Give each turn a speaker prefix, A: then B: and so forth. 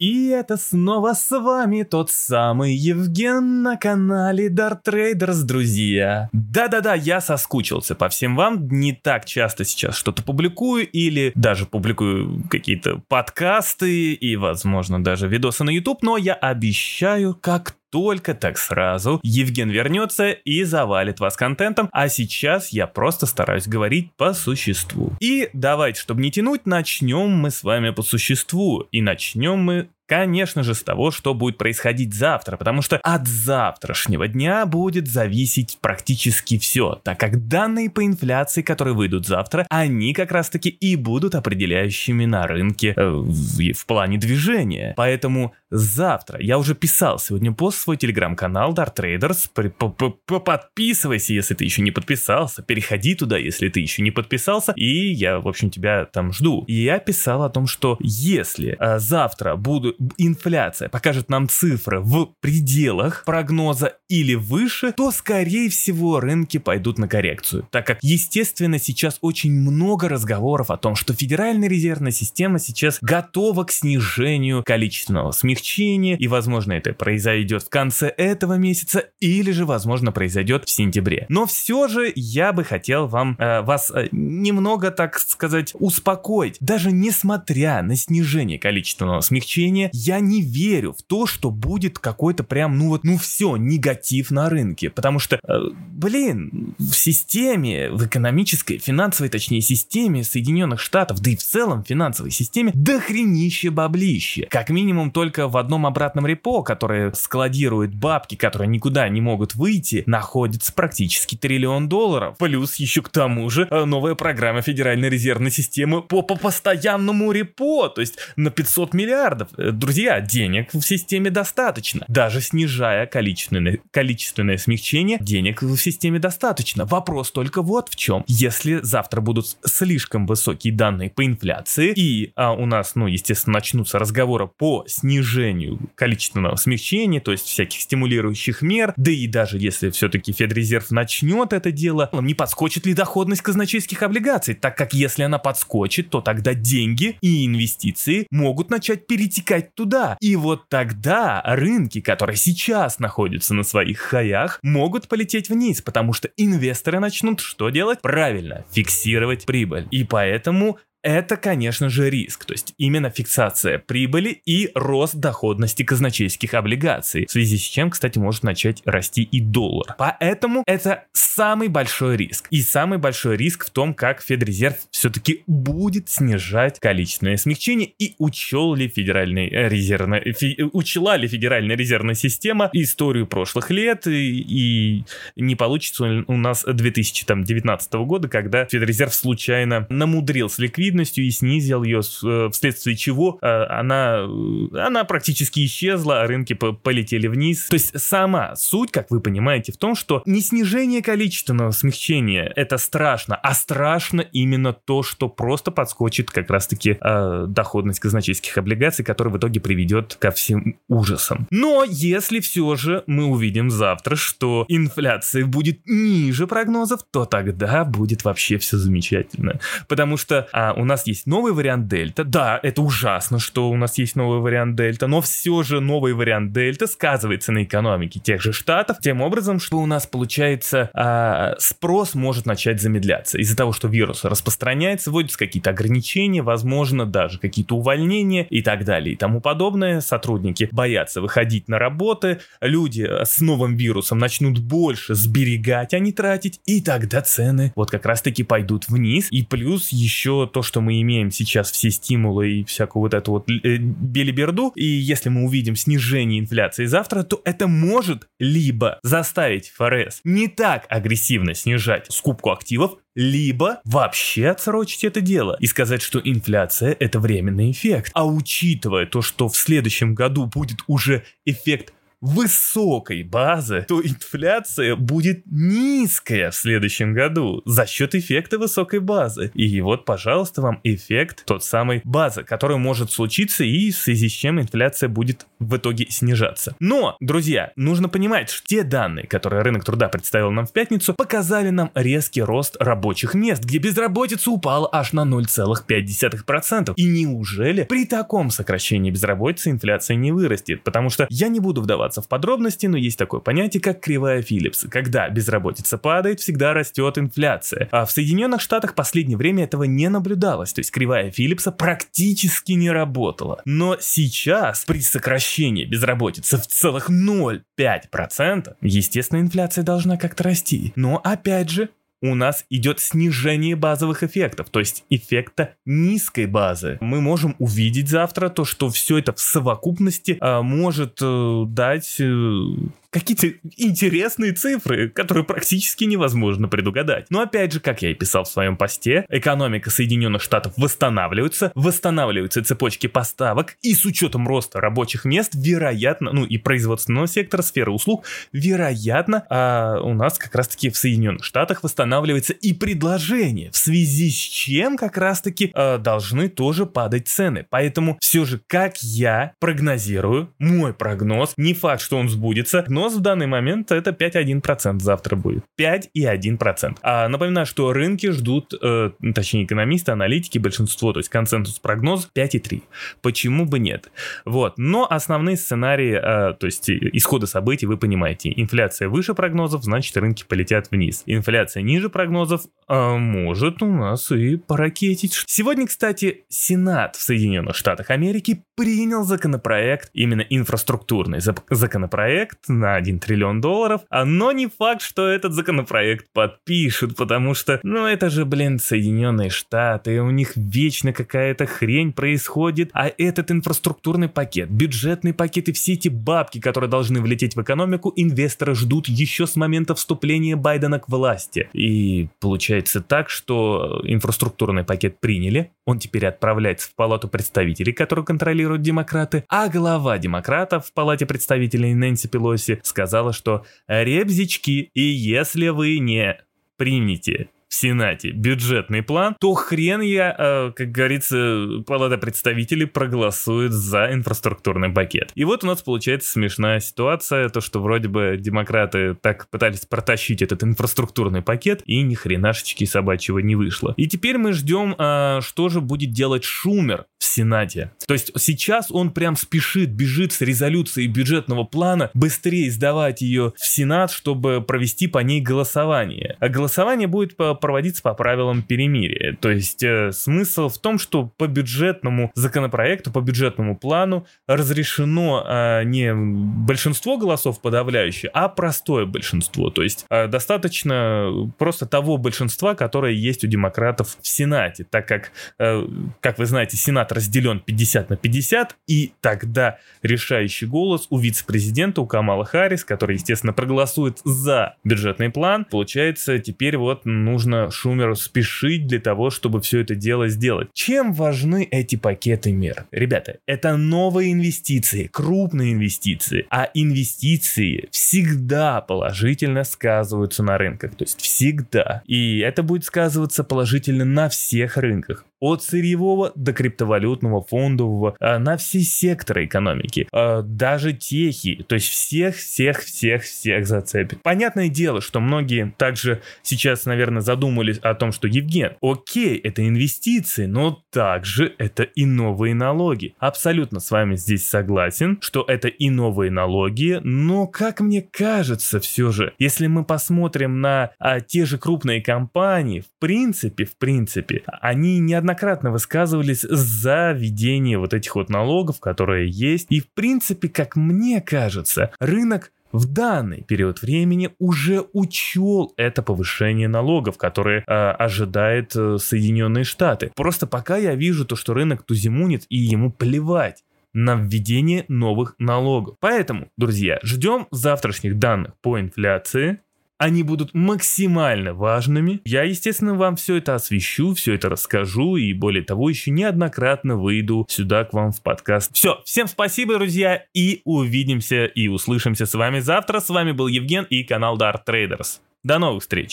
A: И это снова с вами тот самый Евген на канале Dart Traders, друзья. Да-да-да, я соскучился по всем вам, не так часто сейчас что-то публикую или даже публикую какие-то подкасты и, возможно, даже видосы на YouTube, но я обещаю, как только так сразу Евген вернется и завалит вас контентом, а сейчас я просто стараюсь говорить по существу. И давайте, чтобы не тянуть, начнем мы с вами по существу. И начнем мы Конечно же, с того, что будет происходить завтра, потому что от завтрашнего дня будет зависеть практически все, так как данные по инфляции, которые выйдут завтра, они как раз-таки и будут определяющими на рынке э, в, в плане движения. Поэтому завтра, я уже писал сегодня пост в свой телеграм-канал Dart Traders, подписывайся, если ты еще не подписался, переходи туда, если ты еще не подписался, и я, в общем, тебя там жду. И я писал о том, что если э, завтра буду инфляция покажет нам цифры в пределах прогноза или выше, то скорее всего рынки пойдут на коррекцию. Так как, естественно, сейчас очень много разговоров о том, что Федеральная резервная система сейчас готова к снижению количественного смягчения, и, возможно, это произойдет в конце этого месяца, или же, возможно, произойдет в сентябре. Но все же я бы хотел вам, э, вас э, немного, так сказать, успокоить. Даже несмотря на снижение количественного смягчения, я не верю в то, что будет какой-то прям, ну вот, ну все, негатив на рынке. Потому что, э, блин, в системе, в экономической, финансовой, точнее, системе Соединенных Штатов, да и в целом финансовой системе, дохренище баблище. Как минимум только одном обратном репо, которое складирует бабки, которые никуда не могут выйти, находится практически триллион долларов. Плюс еще к тому же э, новая программа Федеральной резервной системы по, по постоянному репо, то есть на 500 миллиардов. Э, друзья, денег в системе достаточно. Даже снижая количественное, количественное смягчение, денег в системе достаточно. Вопрос только вот в чем. Если завтра будут слишком высокие данные по инфляции, и а, у нас, ну, естественно, начнутся разговоры по снижению количественного смягчения, то есть всяких стимулирующих мер, да и даже если все-таки Федрезерв начнет это дело, не подскочит ли доходность казначейских облигаций, так как если она подскочит, то тогда деньги и инвестиции могут начать перетекать туда. И вот тогда рынки, которые сейчас находятся на своих хаях, могут полететь вниз, потому что инвесторы начнут что делать? Правильно, фиксировать прибыль. И поэтому это, конечно же, риск, то есть именно фиксация прибыли и рост доходности казначейских облигаций, в связи с чем, кстати, может начать расти и доллар. Поэтому это самый большой риск. И самый большой риск в том, как Федрезерв все-таки будет снижать количественное смягчение и учел ли Федеральный э, резервная, фи, учла ли Федеральная резервная система историю прошлых лет и, и не получится у нас 2019 года, когда Федрезерв случайно намудрил с ликвидностью ликвидностью и снизил ее, э, вследствие чего э, она, э, она практически исчезла, а рынки полетели вниз. То есть сама суть, как вы понимаете, в том, что не снижение количественного смягчения это страшно, а страшно именно то, что просто подскочит как раз-таки доходность казначейских облигаций, которая в итоге приведет ко всем ужасам. Но если все же мы увидим завтра, что инфляция будет ниже прогнозов, то тогда будет вообще все замечательно. Потому что а, у нас есть новый вариант дельта. Да, это ужасно, что у нас есть новый вариант дельта, но все же новый вариант дельта сказывается на экономике тех же штатов, тем образом, что у нас получается а, спрос может начать замедляться. Из-за того, что вирус распространяется, вводятся какие-то ограничения, возможно, даже какие-то увольнения и так далее и тому подобное. Сотрудники боятся выходить на работы, люди с новым вирусом начнут больше сберегать, а не тратить, и тогда цены вот как раз-таки пойдут вниз. И плюс еще то, что мы имеем сейчас все стимулы и всякую вот эту вот э, белиберду, и если мы увидим снижение инфляции завтра, то это может либо заставить ФРС не так агрессивно снижать скупку активов, либо вообще отсрочить это дело и сказать, что инфляция это временный эффект. А учитывая то, что в следующем году будет уже эффект высокой базы, то инфляция будет низкая в следующем году за счет эффекта высокой базы. И вот, пожалуйста, вам эффект тот самый базы, который может случиться и в связи с чем инфляция будет в итоге снижаться. Но, друзья, нужно понимать, что те данные, которые рынок труда представил нам в пятницу, показали нам резкий рост рабочих мест, где безработица упала аж на 0,5%. И неужели при таком сокращении безработицы инфляция не вырастет? Потому что я не буду вдаваться в подробности, но есть такое понятие, как кривая Филлипса. Когда безработица падает, всегда растет инфляция. А в Соединенных Штатах последнее время этого не наблюдалось. То есть кривая Филлипса практически не работала. Но сейчас при сокращении безработицы в целых 0,5%, естественно, инфляция должна как-то расти. Но опять же, у нас идет снижение базовых эффектов, то есть эффекта низкой базы. Мы можем увидеть завтра то, что все это в совокупности а, может э, дать э, какие-то интересные цифры, которые практически невозможно предугадать. Но опять же, как я и писал в своем посте, экономика Соединенных Штатов восстанавливается, восстанавливаются цепочки поставок, и с учетом роста рабочих мест, вероятно, ну и производственного сектора, сферы услуг, вероятно, а у нас как раз-таки в Соединенных Штатах восстанавливается и предложение, в связи с чем как раз-таки а, должны тоже падать цены. Поэтому все же, как я прогнозирую, мой прогноз, не факт, что он сбудется, но прогноз в данный момент это 5,1% завтра будет. 5,1%. А напоминаю, что рынки ждут, э, точнее экономисты, аналитики, большинство, то есть консенсус прогноз 5,3. Почему бы нет? Вот. Но основные сценарии, э, то есть исхода событий вы понимаете. Инфляция выше прогнозов, значит рынки полетят вниз. Инфляция ниже прогнозов э, может у нас и поракетить. Сегодня, кстати, Сенат в Соединенных Штатах Америки принял законопроект, именно инфраструктурный законопроект на 1 триллион долларов, а но не факт, что этот законопроект подпишут, потому что, ну это же, блин, Соединенные Штаты, у них вечно какая-то хрень происходит, а этот инфраструктурный пакет, бюджетный пакет и все эти бабки, которые должны влететь в экономику, инвесторы ждут еще с момента вступления Байдена к власти. И получается так, что инфраструктурный пакет приняли, он теперь отправляется в Палату представителей, которую контролируют демократы, а глава демократов в Палате представителей Нэнси Пелоси сказала, что «ребзички, и если вы не примете Сенате бюджетный план, то хрен я, э, как говорится, Палата представителей проголосует за инфраструктурный пакет. И вот у нас получается смешная ситуация, то что вроде бы демократы так пытались протащить этот инфраструктурный пакет, и ни хренашечки собачьего не вышло. И теперь мы ждем, э, что же будет делать Шумер в Сенате. То есть сейчас он прям спешит, бежит с резолюцией бюджетного плана, быстрее сдавать ее в Сенат, чтобы провести по ней голосование. А голосование будет по проводиться по правилам перемирия. То есть э, смысл в том, что по бюджетному законопроекту, по бюджетному плану разрешено э, не большинство голосов подавляющее, а простое большинство. То есть э, достаточно просто того большинства, которое есть у демократов в Сенате, так как, э, как вы знаете, Сенат разделен 50 на 50, и тогда решающий голос у вице-президента, у Камала Харрис, который, естественно, проголосует за бюджетный план, получается, теперь вот нужно нужно Шумеру спешить для того, чтобы все это дело сделать. Чем важны эти пакеты мер? Ребята, это новые инвестиции, крупные инвестиции, а инвестиции всегда положительно сказываются на рынках, то есть всегда. И это будет сказываться положительно на всех рынках от сырьевого до криптовалютного, фондового, а, на все секторы экономики, а, даже техи, то есть всех-всех-всех-всех зацепит. Понятное дело, что многие также сейчас, наверное, задумались о том, что Евген, окей, это инвестиции, но также это и новые налоги. Абсолютно с вами здесь согласен, что это и новые налоги, но как мне кажется все же, если мы посмотрим на а, те же крупные компании, в принципе, в принципе, они неоднократно неоднократно высказывались за введение вот этих вот налогов, которые есть. И в принципе, как мне кажется, рынок в данный период времени уже учел это повышение налогов, которое э, ожидает э, Соединенные Штаты. Просто пока я вижу то, что рынок тузимунит и ему плевать на введение новых налогов. Поэтому, друзья, ждем завтрашних данных по инфляции, Они будут максимально важными. Я, естественно, вам все это освещу, все это расскажу и, более того, еще неоднократно выйду сюда к вам в подкаст. Все, всем спасибо, друзья, и увидимся и услышимся с вами завтра. С вами был Евген и канал Dart Traders. До новых встреч!